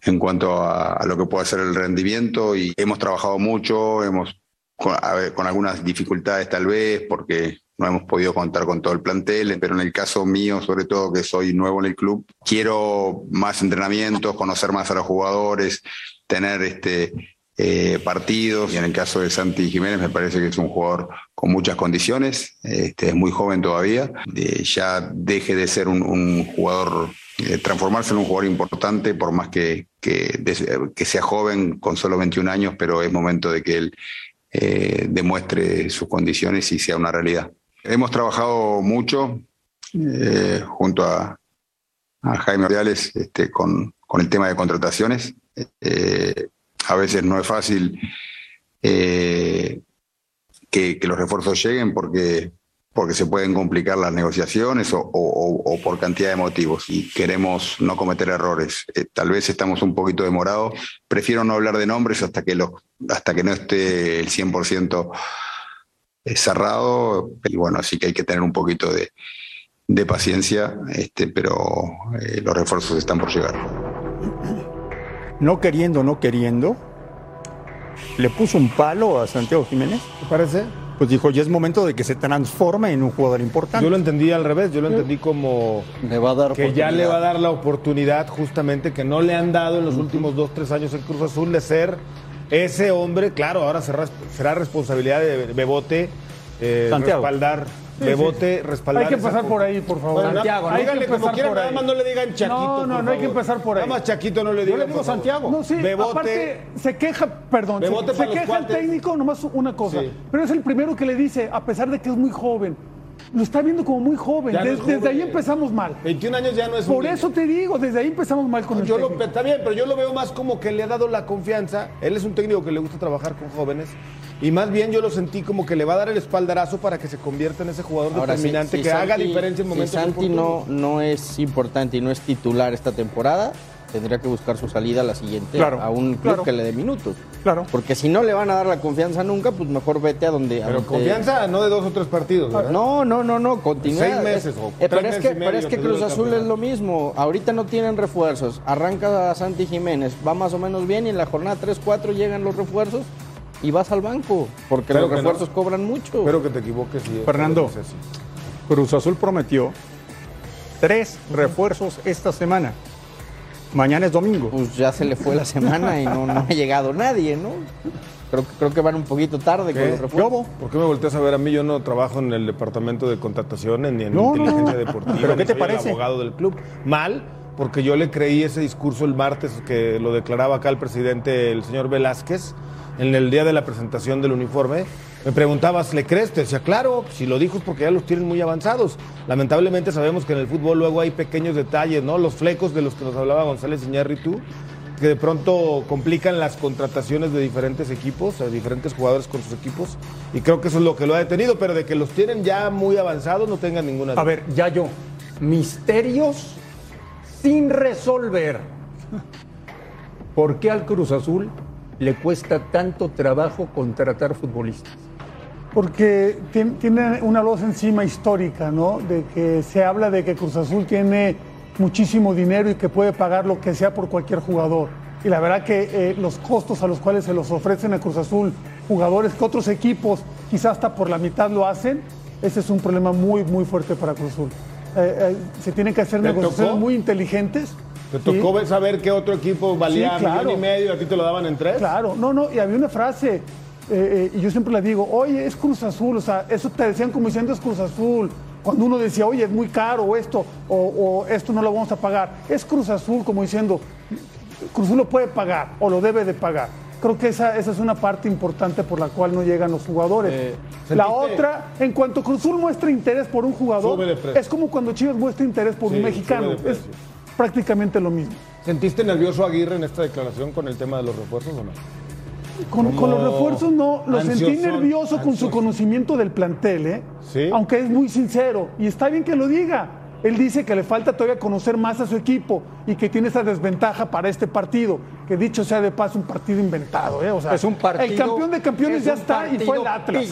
en cuanto a, lo que puede ser el rendimiento y hemos trabajado mucho, hemos con, con algunas dificultades tal vez porque no hemos podido contar con todo el plantel, pero en el caso mío, sobre todo que soy nuevo en el club, quiero más entrenamientos, conocer más a los jugadores, tener este eh, partidos. Y en el caso de Santi Jiménez me parece que es un jugador con muchas condiciones, este, es muy joven todavía, ya deje de ser un, jugador, eh, transformarse en un jugador importante, por más que, que, sea joven, con solo 21 años, pero es momento de que él eh, demuestre sus condiciones y sea una realidad. Hemos trabajado mucho junto a, Jaime Ordiales este, con, con el tema de contrataciones. A veces no es fácil eh, que, los refuerzos lleguen porque, porque se pueden complicar las negociaciones o, por cantidad de motivos y queremos no cometer errores. Eh, tal vez estamos un poquito demorados. Prefiero no hablar de nombres hasta que, los, hasta que no esté el 100% cerrado. Y bueno, así que hay que tener un poquito de, de paciencia, este, pero eh, los refuerzos están por llegar. No queriendo, no queriendo, le puso un palo a Santiago Jiménez. ¿Te parece? Pues dijo, ya es momento de que se transforme en un jugador importante. Yo lo entendí al revés, yo lo entendí como Le va a dar que ya le va a dar la oportunidad justamente que no le han dado en los últimos dos, tres años en Cruz Azul de ser ese hombre, claro, ahora será, será responsabilidad de Bebote eh, Santiago. respaldar, Sí, Bebote respaldar. Hay que co- por ahí, por favor. Bueno, Santiago, que díganle como quieran, por nada más no le digan Chaquito. No, no, no hay que empezar por ahí. Nada más Chaquito no le Yo digan. le digo por favor. Santiago. No, sí, Bebote. aparte se queja, perdón, se- Bebote se, los queja el técnico, nomás una cosa, Sí. pero es el primero que le dice, a pesar de que es muy joven, lo está viendo como muy joven, no desde ahí empezamos mal. 21 años ya no es un Por niño. eso te digo, desde ahí empezamos mal con el Yo lo, técnico. está bien, pero yo lo veo más como que le ha dado la confianza. Él es un técnico que le gusta trabajar con jóvenes. Y más bien yo lo sentí como que le va a dar el espaldarazo para que se convierta en ese jugador Ahora, si- determinante si que haga diferencia en si momentos Santi no, no es importante y no es titular esta temporada, tendría que buscar su salida a la siguiente Claro, a un club claro. que le dé minutos. Claro. Porque si no le van a dar la confianza nunca, pues mejor vete a donde. a Pero donde- confianza no de dos o tres partidos, ¿verdad? No, no, no, no, continúa. Seis meses Es- o eh, tres pero, es que, y medio pero es que te dura Cruz Azul es lo mismo. Ahorita no tienen refuerzos. Arranca a Santi Jiménez, va más o menos bien y en la jornada 3-4 llegan los refuerzos y vas al banco. Porque los no. refuerzos cobran mucho. Espero que te equivoques. y- Fernando. Cruz Azul prometió tres refuerzos esta semana. Mañana es domingo. pues ya se le fue la semana y no, no ha llegado nadie, ¿no? Creo, que- creo que van un poquito tarde con ¿Qué? los refuerzos. Lobo. ¿Por qué me volteas a ver a mí? Yo no trabajo en el departamento de contrataciones ni en No, no. inteligencia deportiva. ¿Pero ni qué te soy parece? El abogado del club. Mal, porque yo le creí ese discurso el martes que lo declaraba acá el presidente, el señor Velázquez, en el día de la presentación del uniforme. Me preguntabas, ¿le crees? Te decía, claro, si lo dijo es porque ya los tienen muy avanzados. Lamentablemente sabemos que en el fútbol luego hay pequeños detalles, ¿no? Los flecos de los que nos hablaba González Iñárritu, que de pronto complican las contrataciones de diferentes equipos, de diferentes jugadores con sus equipos, y creo que eso es lo que lo ha detenido, pero de que los tienen ya muy avanzados no tengan ninguna duda. A ver, ya yo. Misterios sin resolver. ¿Por qué al Cruz Azul le cuesta tanto trabajo contratar futbolistas? Porque tien- tiene una voz encima histórica, ¿no? De que se habla de que Cruz Azul tiene muchísimo dinero y que puede pagar lo que sea por cualquier jugador. Y la verdad que eh, los costos a los cuales se los ofrecen a Cruz Azul jugadores que otros equipos quizás hasta por la mitad lo hacen, ese es un problema muy, muy fuerte para Cruz Azul. Eh, eh, se tienen que hacer ¿Te negociaciones tocó? muy inteligentes. ¿Te tocó Sí. saber que otro equipo valía Sí, claro. millón y medio y a ti te lo daban en tres? Claro, no, no, y había una frase, eh, eh, y yo siempre la digo, oye, es Cruz Azul, o sea, eso te decían como diciendo es Cruz Azul. Cuando uno decía, oye, es muy caro esto, o, o esto no lo vamos a pagar, es Cruz Azul como diciendo, Cruz Azul lo puede pagar o lo debe de pagar. Creo que esa, esa es una parte importante por la cual no llegan los jugadores. Eh, la otra, en cuanto Cruz Azul muestra interés por un jugador, es como cuando Chivas muestra interés por Sí, un mexicano. Es. Prácticamente lo mismo. ¿Sentiste nervioso a Aguirre en esta declaración con el tema de los refuerzos o no? Con, los refuerzos no, lo sentí nervioso con su conocimiento del plantel, ¿eh? Sí. Aunque es muy sincero, y está bien que lo diga. Él dice que le falta todavía conocer más a su equipo y que tiene esa desventaja para este partido, que dicho sea de paso, un partido inventado, ¿eh? O sea, es un partido. El campeón de campeones es ya está y fue el Atlas.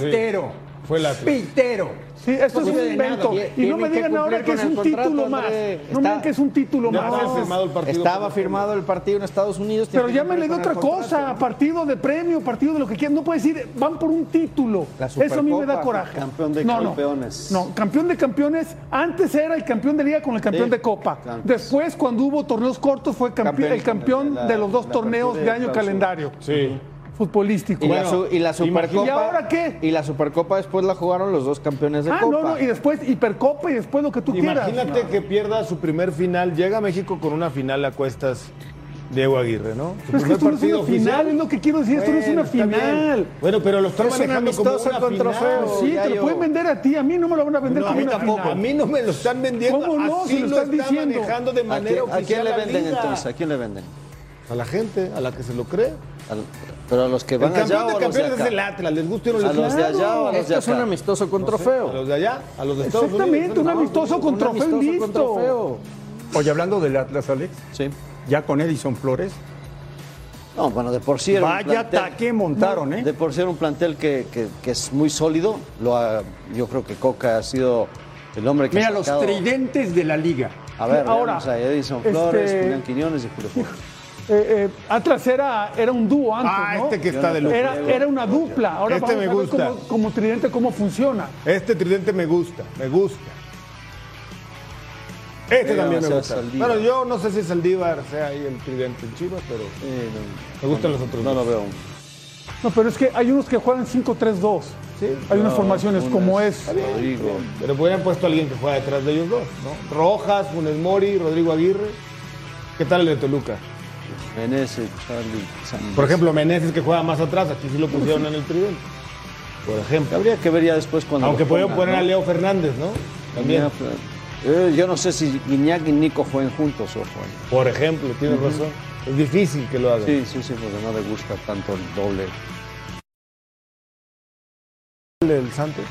Fue Atlas. Pitero. Sí, esto es un invento. Y no me digan ahora que es un contrato, título más. No me digan que es un título más. está firmado el partido. Estaba firmado el partido en Estados Unidos. Pero llámenle de otra cosa, partido de premio, partido de lo que quieran. No puede decir, van por un título. La Eso a mí me da coraje. campeón de no, campeones. No, campeón de campeones. Antes era el campeón de liga con el campeón Sí, de copa. antes. Después, cuando hubo torneos cortos, fue campe- Campeón el campeón la- de los dos la torneos de año clausura. calendario Sí. Futbolístico. Y, la, su- y la Supercopa. ¿Y ahora qué? Y la Supercopa después la jugaron los dos campeones de Ah, Copa. no, no, y después Hipercopa y después lo que tú quieras. Imagínate que pierda su primer final, llega a México con una final a cuestas Diego Aguirre, ¿no? Pero es que esto no es una final, es lo que quiero decir, esto no es Bueno, una bien. final. Bueno, pero lo están Es un manejando como una con final. trofeo. Sí, te lo yo- pueden vender a ti, a mí no me lo van a vender No, a como mí una tampoco. A final. mí no me lo están vendiendo. ¿Cómo no? Así Si lo lo están está diciendo. manejando de ¿A manera quién, a oficial quién le venden entonces? ¿A quién le venden? A la gente, a la que se lo cree. Al- pero a los que El van allá campeón o de a los de campeones es acá. el Atlas, les guste o no les A los de allá o a los de Esto es un acá. amistoso con A trofeo. los de allá, a los de Estados Unidos. Exactamente, un No, amistoso con Un trofeo y amistoso con listo. trofeo. Oye, hablando del Atlas, Alex, Sí. ya con Edison Flores, No, bueno, de por sí era un vaya plantel- ataque montaron, ¿eh? De por sí era un plantel que, que- que es muy sólido. Lo ha- yo creo que Coca ha sido el hombre que Mira, ha los tridentes de la liga. A ver, Ahora, a Edison este- Flores, Julián Quiñones y Julio Flores. Eh, eh, Atlas era, era un dúo antes, Ah, ¿no? este que está de lujo. Era, era una dupla. Ahora Este vamos me a ver gusta. cómo, como tridente cómo funciona. Este tridente me gusta, me gusta. Este también me gusta. Saldívar. Bueno, yo no sé si Saldívar sea ahí el tridente en Chivas, pero Eh, no, me gustan los otros no dos. lo veo. No, pero es que hay unos que juegan 5-3-2. hay unas formaciones como es. Rodrigo. Pero hubieran puesto a alguien que juega detrás de ellos dos, ¿no? Rojas, Funes Mori, Rodrigo Aguirre. ¿Qué tal el de Toluca? Meneses, Charlie, San- Por ejemplo, Meneses que juega más atrás, aquí sí lo pusieron en el tridente. Por ejemplo. Habría que ver ya después cuando. Aunque podían poner ¿no? a Leo Fernández, ¿no? También. Eh, yo no sé si Guiñac y Nico jueguen juntos o juegan. Por ejemplo, tienes razón. Es difícil que lo hagan. Sí, sí, sí, porque no le gusta tanto el doble. El Santos.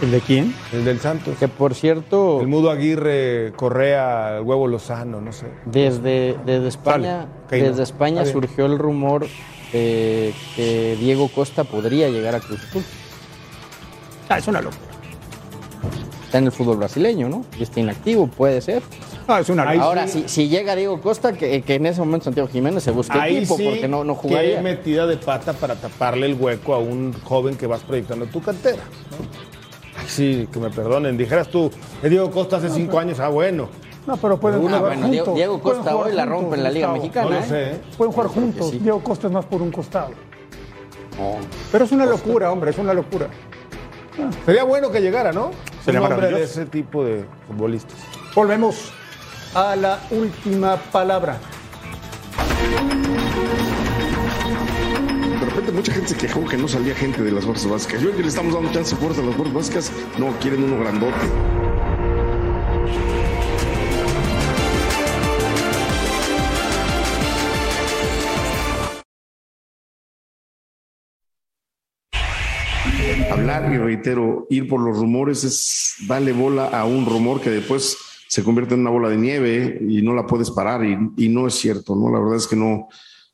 ¿El de quién? El del Santos. Que por cierto, El Mudo Aguirre, Correa, el Huevo Lozano, no sé. desde, desde España, desde España surgió el rumor de que Diego Costa podría llegar a Cruz Azul. Ah, es una locura. Está en el fútbol brasileño, ¿no? Y está inactivo, puede ser. Ah, es una locura. Ahora, si, si llega Diego Costa, que, que en ese momento Santiago Jiménez se busque Ahí equipo sí, porque no, no qué jugaría. metida de pata para taparle el hueco a un joven que vas proyectando en tu cantera. ¿no? Sí, que me perdonen. Dijeras tú, eh, Diego Costa hace cinco años, ah, bueno. No, pero pueden Ah, jugar bueno, Diego- juntos. Diego Costa hoy la juntos, rompe en la Liga Gustavo. Mexicana. No lo ¿eh? sé, ¿eh? Pueden jugar creo juntos. sí. Diego Costa es más por un costado. Pero es una locura, hombre, es una locura. Sería bueno que llegara, ¿no? Sería un hombre de ese tipo de futbolistas. Volvemos a la última palabra. Mucha gente se quejó que no salía gente de las fuerzas básicas. Yo creo que le estamos dando chance fuerza a las fuerzas básicas. No, quieren uno grandote. Hablar, y reitero, ir por los rumores es darle bola a un rumor que después se convierte en una bola de nieve y no la puedes parar y no es cierto, ¿no? La verdad es que no,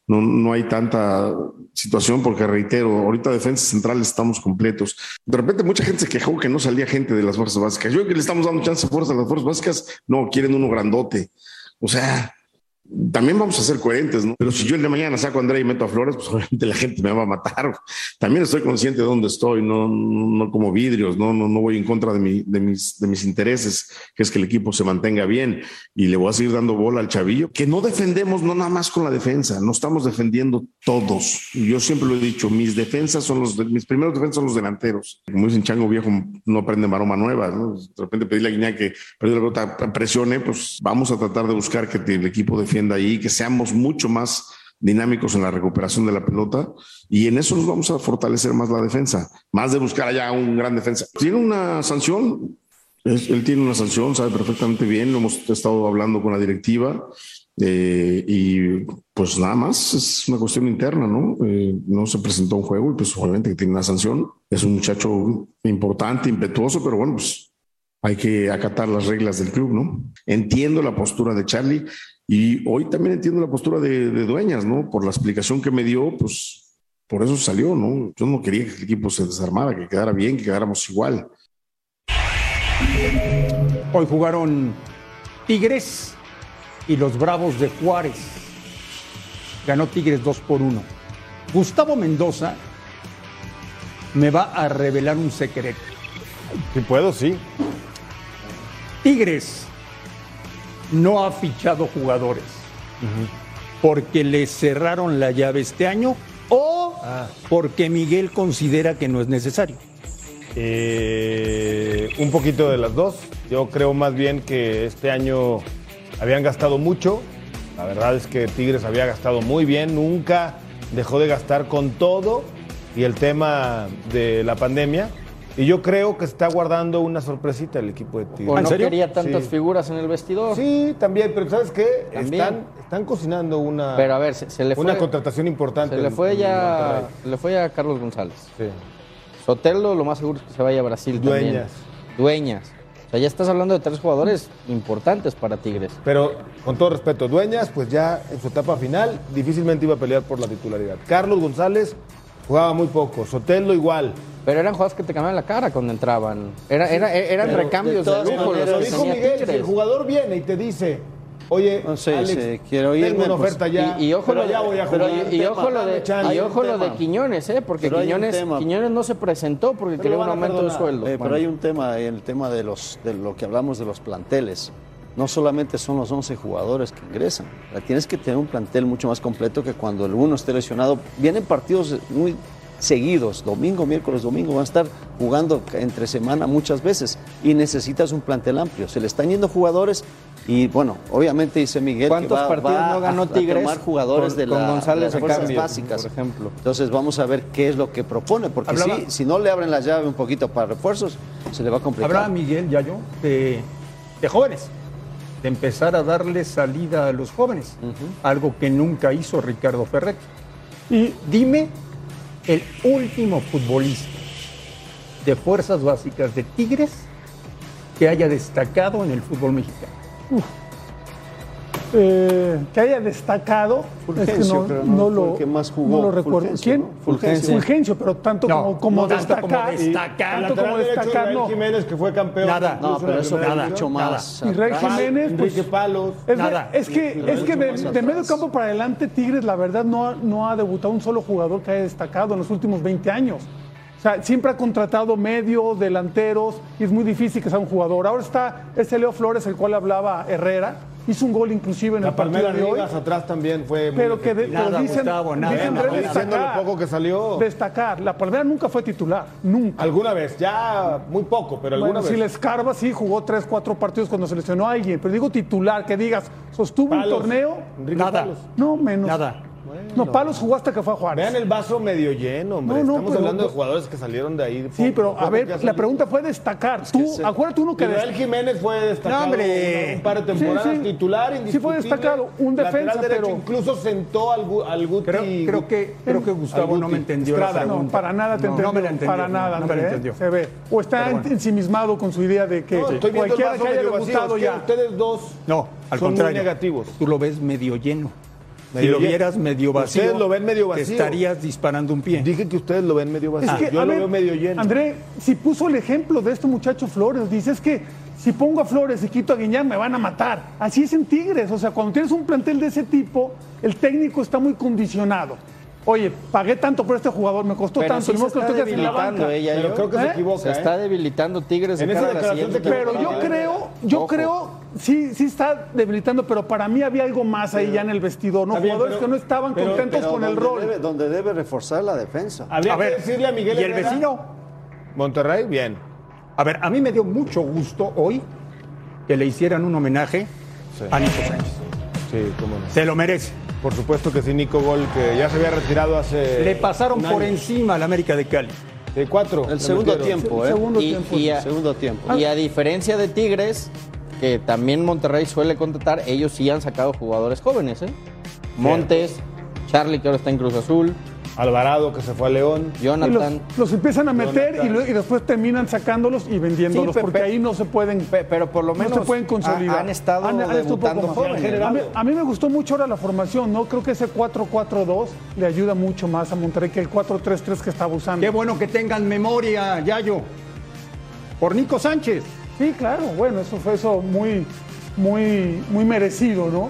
no, no hay tanta situación porque reitero, ahorita defensas centrales estamos completos. De repente mucha gente se quejó que no salía gente de las fuerzas básicas. Yo creo que le estamos dando chance fuerza a las fuerzas básicas. No, quieren uno grandote. O sea, también vamos a ser coherentes, ¿no? Pero si yo el de mañana saco a André y meto a Flores, pues obviamente la gente me va a matar. También estoy consciente de dónde estoy, no, no, no como vidrios, no, no, no voy en contra de, mi, de, mis, de mis intereses, que es que el equipo se mantenga bien y le voy a seguir dando bola al chavillo, que no defendemos no nada más con la defensa, no estamos defendiendo todos. Yo siempre lo he dicho, mis defensas son los, mis primeros defensas son los delanteros. Como dicen Chango Viejo, no aprende maroma nueva, ¿no? De repente pedirle a Guiñac que perdió la pelota, presione, pues vamos a tratar de buscar que el equipo defienda ahí, que seamos mucho más dinámicos en la recuperación de la pelota y en eso nos vamos a fortalecer más la defensa, más de buscar allá un gran defensa. Tiene una sanción, él tiene una sanción, sabe perfectamente bien, lo hemos estado hablando con la directiva eh, y pues nada más es una cuestión interna, ¿no? Eh, no se presentó un juego y pues obviamente que tiene una sanción. Es un muchacho importante, impetuoso, pero bueno, pues hay que acatar las reglas del club, ¿no? Entiendo la postura de Charlie y hoy también entiendo la postura de, de Dueñas, ¿no? Por la explicación que me dio, pues por eso salió, ¿no? Yo no quería que el equipo se desarmara, que quedara bien, que quedáramos igual. Hoy jugaron Tigres y los Bravos de Juárez. Ganó Tigres 2 por 1. Gustavo Mendoza me va a revelar un secreto. Si puedo, sí. Tigres no ha fichado jugadores porque le cerraron la llave este año o porque Miguel considera que no es necesario. Eh, un poquito de las dos. Yo creo más bien que este año habían gastado mucho La verdad es que Tigres había gastado muy bien, nunca dejó de gastar con todo y el tema de la pandemia. Y yo creo que está guardando una sorpresita el equipo de Tigres. O no quería tantas Sí. figuras en el vestidor. Sí, también, pero ¿sabes qué? También. Están, están cocinando una, Pero a ver, se, se le fue. una contratación importante. Se le fue en ya. Se le fue ya a Carlos González. Sí. Sotelo, lo más seguro es que se vaya a Brasil también. Dueñas. Dueñas. O sea, ya estás hablando de tres jugadores importantes para Tigres. Pero con todo respeto, Dueñas, pues ya en su etapa final difícilmente iba a pelear por la titularidad. Carlos González jugaba muy poco, Sotelo igual. Pero eran jugadores que te cambiaban la cara cuando entraban. Era, era- eran Pero recambios de de, lujo los maneras- que Dijo tenía Miguel, si el jugador viene y te dice, oye, No sé, Alex, sí, quiero irme, tengo una pues, oferta ya, Y, y ojo pero lo, ya voy a pero jugar. y, y ojo lo de, y ojo lo de. Quiñones, ¿eh? porque Pero Quiñones. Quiñones no se presentó porque Pero quería un aumento de sueldo. Eh, pero hay un tema, el tema de, los, de lo que hablamos de los planteles. No solamente son los 11 jugadores que ingresan. O sea, Tienes que tener un plantel mucho más completo que cuando el uno esté lesionado. Vienen partidos muy seguidos, domingo, miércoles, domingo, van a estar jugando entre semana muchas veces y necesitas un plantel amplio. Se le están yendo jugadores y bueno, obviamente dice Miguel ¿Cuántos que va, partidos va no ganó a Tigres tomar jugadores con- de, con la- González de las fuerzas cambio, básicas, por ejemplo? Entonces vamos a ver qué es lo que propone, porque sí, si no le abren la llave un poquito para refuerzos, se le va a complicar. Hablaba Miguel Yayo de, de jóvenes, de empezar a darle salida a los jóvenes, algo que nunca hizo Ricardo Ferretti. Y dime el último futbolista de fuerzas básicas de Tigres que haya destacado en el fútbol mexicano. Eh, que haya destacado. Fulgencio, es que no, pero no no fue lo, el que más jugó, no lo recuerdo. Fulgencio, ¿Quién? ¿no? Fulgencio. Fulgencio, pero tanto No, como, como no tanto como destacar. destacar. Tanto como destacar, no. Jiménez, que fue campeón. Nada. No, pero eso división. mucho más. Y Rey. Jiménez, pues, Enrique Palos. Es, Nada. es que, es que de, de medio campo para adelante, Tigres, la verdad, no ha, no ha debutado un solo jugador que haya destacado en los últimos 20 años. O sea, siempre ha contratado medios, delanteros, y es muy difícil que sea un jugador. Ahora está ese Leo Flores, el cual hablaba Herrera. Hizo un gol inclusive en La el partido Palmera de hoy. Atrás también fue muy Pero que de- pero dicen, Gustavo, nada, dicen nada. destacar, lo poco que salió. destacar. La Palmera nunca fue titular, nunca. Alguna vez, ya muy poco, pero alguna Bueno, vez. si le escarba, sí, jugó tres, cuatro partidos cuando seleccionó a alguien. Pero digo titular, que digas, sostuvo Palos. un torneo. Enrique Nada. Palos. No, menos. Nada. No, Palos jugó hasta que fue a Juárez. Vean el vaso medio lleno, hombre. No, no, Estamos pero- hablando de jugadores que salieron de ahí. Sí, pero a ver, la pregunta fue destacar. Tú, se- acuérdate uno que des- Jiménez fue destacado No, hombre. un par de Sí, temporadas sí. titular, Sí indiscutible. fue destacado, un defensa, Lateral derecho, pero- incluso sentó al, al Guti. Creo, creo que, creo que Gustavo no me entendió la Estrada. No, para nada te No, entendió. No me la entendió. Para nada, no me la ¿eh? entendió. Se ve. O está bueno. ensimismado con su idea de que cualquiera que haya es que ya. ustedes dos No, al son contrario. muy negativos. Tú lo ves medio lleno. Medio si lo vieras medio vacío, Ustedes lo ven medio te vacío. estarías disparando un pie. Dije que ustedes lo ven medio vacío. Es que, Yo lo ver, veo medio lleno. André, si puso el ejemplo de este muchacho Flores, dice es que si pongo a Flores y quito a Guiñán me van a matar. Así es en Tigres. O sea, cuando tienes un plantel de ese tipo, el técnico está muy condicionado. Oye, pagué tanto por este jugador, me costó Pero tanto, sí se que está en la debilitando ella. Pero creo que se ¿Eh? equivoca. Se ¿eh? está debilitando Tigres En de esa declaración se Pero yo temporada. creo, yo Ojo. creo, sí, sí está debilitando, pero para mí había algo más ahí ya en el vestidor, ¿no? Bien, Jugadores pero- que no estaban pero- contentos Pero con el rol. Debe, donde debe reforzar la defensa. Habría A ver, que decirle a Miguel ¿y el Herrera- vecino? Monterrey, bien. A ver, a mí me dio mucho gusto hoy que le hicieran un homenaje a Nico Sánchez. Sí, cómo no. Se lo merece. Por supuesto que sí, Nico Gol, que ya se había retirado hace. Le pasaron por año. encima al América de Cali. De cuatro. El segundo metieron. tiempo, ¿eh? Segundo Y- tiempo. y a- Segundo tiempo. Y a diferencia de Tigres, que también Monterrey suele contratar, ellos sí han sacado jugadores jóvenes, ¿eh? Montes, Charlie, que ahora está en Cruz Azul, Alvarado, que se fue a León. Y los, Jonathan. los empiezan a meter y, después terminan sacándolos y vendiéndolos, Sí, porque pe- ahí no se pueden, Pe- pero por lo no menos se pueden consolidar. ha- han estado estado un debutando jóvenes. A mí, a mí me gustó mucho ahora la formación, ¿no? Creo que ese 4-4-2 le ayuda mucho más a Monterrey que el 4-3-3 que estaba usando. Qué bueno que tengan memoria, Yayo. Por Nico Sánchez. Sí, claro, bueno, eso fue eso muy, muy, muy merecido, ¿no?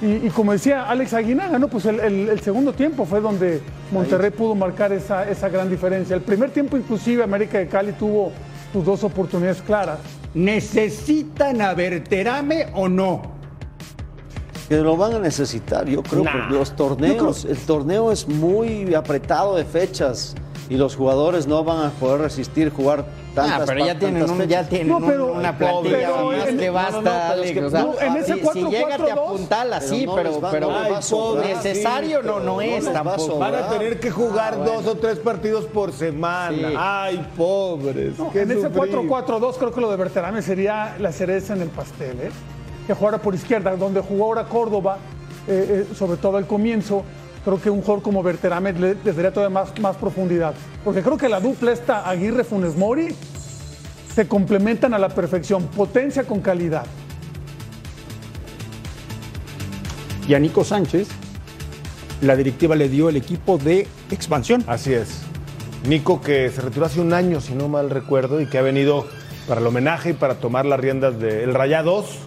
Y, y como decía Alex Aguinaga, ¿no? Pues el, el- el segundo tiempo fue donde Monterrey pudo marcar esa, esa gran diferencia. El primer tiempo, inclusive, América de Cali tuvo sus dos oportunidades claras. ¿Necesitan a Berterame o no? Que lo van a necesitar, yo creo, Nah. porque los torneos, el torneo es muy apretado de fechas. Y los jugadores no van a poder resistir jugar tantas Ah, pero ya tienen, tantas un- ya tienen No, un- pero- una plantilla pero más en- que basta, si, si 4-4-2, llega te apuntala, pero sí, pero, pero necesario no, no es tampoco. Van a tener que jugar dos o tres partidos por semana. Sí. Ay, pobres. No, en ese sufrir. 4-4-2 creo que lo de Berterame sería la cereza en el pastel, ¿eh? Que jugara por izquierda, donde jugó ahora Córdoba, eh, eh, sobre todo al comienzo. Creo que un jugador como Berterame le, les daría todavía más, más profundidad. Porque creo que la dupla esta Aguirre-Funes Mori se complementan a la perfección, potencia con calidad. Y a Nico Sánchez, la directiva le dio el equipo de expansión. Así es. Nico que se retiró hace un año, si no mal recuerdo, y que ha venido para el homenaje y para tomar las riendas del Rayados.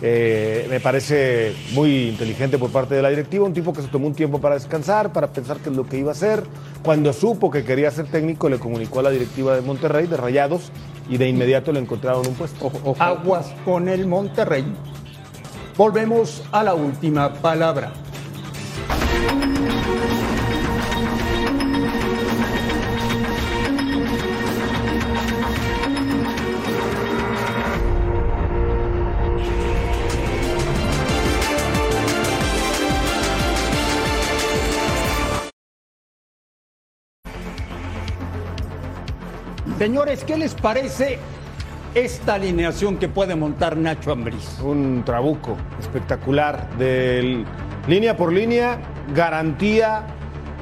Eh, me parece muy inteligente por parte de la directiva, un tipo que se tomó un tiempo para descansar, para pensar qué es lo que iba a hacer. Cuando supo que quería ser técnico, le comunicó a la directiva de Monterrey, de Rayados, y de inmediato le encontraron un puesto. Aguas con el Monterrey. Volvemos a la última palabra. Señores, ¿qué les parece esta alineación que puede montar Nacho Ambriz? Un trabuco espectacular, de línea por línea, garantía,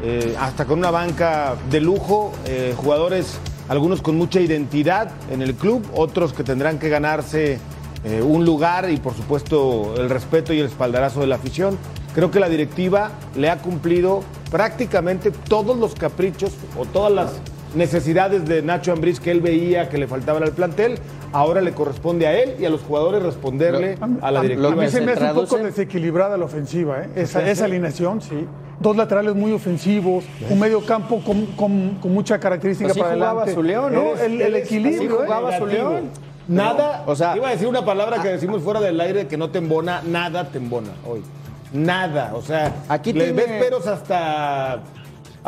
eh, hasta con una banca de lujo, eh, jugadores, algunos con mucha identidad en el club, otros que tendrán que ganarse eh, un lugar y por supuesto el respeto y el espaldarazo de la afición. Creo que la directiva le ha cumplido prácticamente todos los caprichos o todas las necesidades de Nacho Ambriz que él veía que le faltaban al plantel. Ahora le corresponde a él y a los jugadores responderle a la A directiva. mí se me hace un poco desequilibrada la ofensiva, ¿eh? esa, esa alineación, sí. Dos laterales muy ofensivos, un medio campo con, con- con mucha característica Así para jugaba adelante. su León, ¿no? El, el Eres- equilibrio. así ¿eh? jugaba su. León. Nada, o sea- iba a decir una palabra que decimos fuera del aire que no te embona, nada te embona hoy. Nada, o sea, Aquí le tiene- ves peros hasta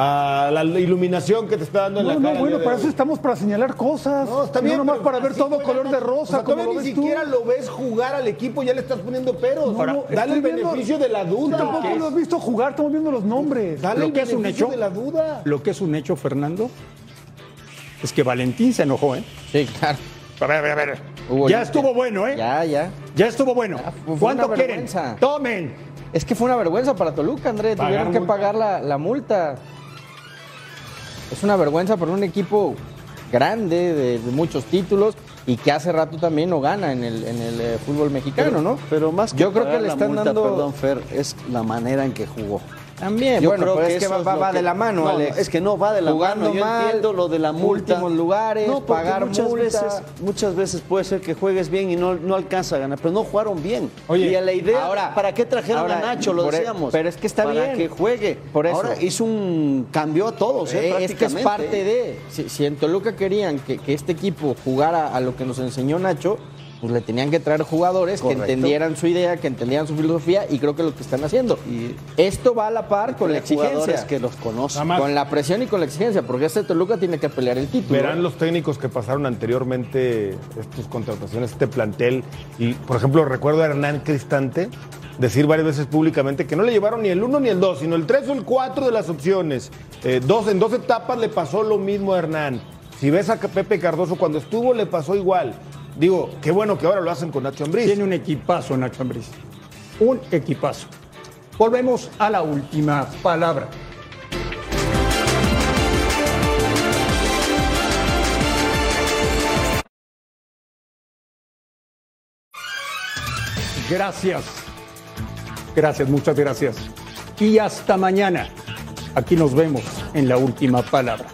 a la iluminación que te está dando en No, la no, cara. el bueno, para eso estamos para señalar cosas. No, está bien. No nomás para ver todo color de rosa, O sea, como todavía lo ni ves tú. siquiera lo ves jugar al equipo, ya le estás poniendo peros. No, no, Dale el viendo- beneficio de la duda. tampoco lo has visto jugar, estamos viendo los nombres. Dale Lo el que es un beneficio hecho- de la duda. Lo que es un hecho, Fernando, es que Valentín se enojó, ¿eh? Sí, claro. A ver, a ver, a ver. Ya estuvo bueno, ¿eh? Ya, ya. Ya estuvo bueno. Ya, ¿Cuánto una quieren? Tomen. Es que fue una vergüenza para Toluca, André. Pagar Tuvieron que multa. pagar la, la multa. Es una vergüenza para un equipo grande, de, de muchos títulos, y que hace rato también no gana en el, en el eh, fútbol mexicano, ¿no? Pero más que Yo creo que le están multa, dando... perdón, Fer, es la manera en que jugó. También, Yo bueno, creo pero que es que va, va- lo va que- de la mano, no, no, Alex. es que no va de la Jugando mano. Yo mal, entiendo lo de la multa. Últimos lugares, No, pagar muchas multa. veces, muchas veces puede ser que juegues bien y no, no alcanza a ganar, pero no jugaron bien. Oye, y a la idea, ahora- ¿para qué trajeron ahora, a Nacho? Lo e- decíamos. pero es que está para bien. que juegue. Por eso. Ahora hizo un cambio a todos, ¿eh? Eh, es que es prácticamente. parte de. Si, si en Toluca querían que, que este equipo jugara a lo que nos enseñó Nacho, pues le tenían que traer jugadores Correcto. que entendieran su idea, que entendieran su filosofía, y creo que lo que están haciendo. Y- Esto va a la par con la exigencia. que los conocen. Con la presión y con la exigencia, porque este Toluca tiene que pelear el título. Verán los técnicos que pasaron anteriormente estas contrataciones, este plantel. Y, por ejemplo, recuerdo a Hernán Cristante decir varias veces públicamente que no le llevaron ni el 1 ni el 2, sino el 3 o el 4 de las opciones. Eh, dos, en dos etapas le pasó lo mismo a Hernán. Si ves a Pepe Cardoso cuando estuvo, le pasó igual. Digo, qué bueno que ahora lo hacen con Nacho Ambriz. Tiene un equipazo Nacho Ambriz. Un equipazo. Volvemos a la última palabra. Gracias. Gracias, muchas gracias. Y hasta mañana. Aquí nos vemos en la última palabra.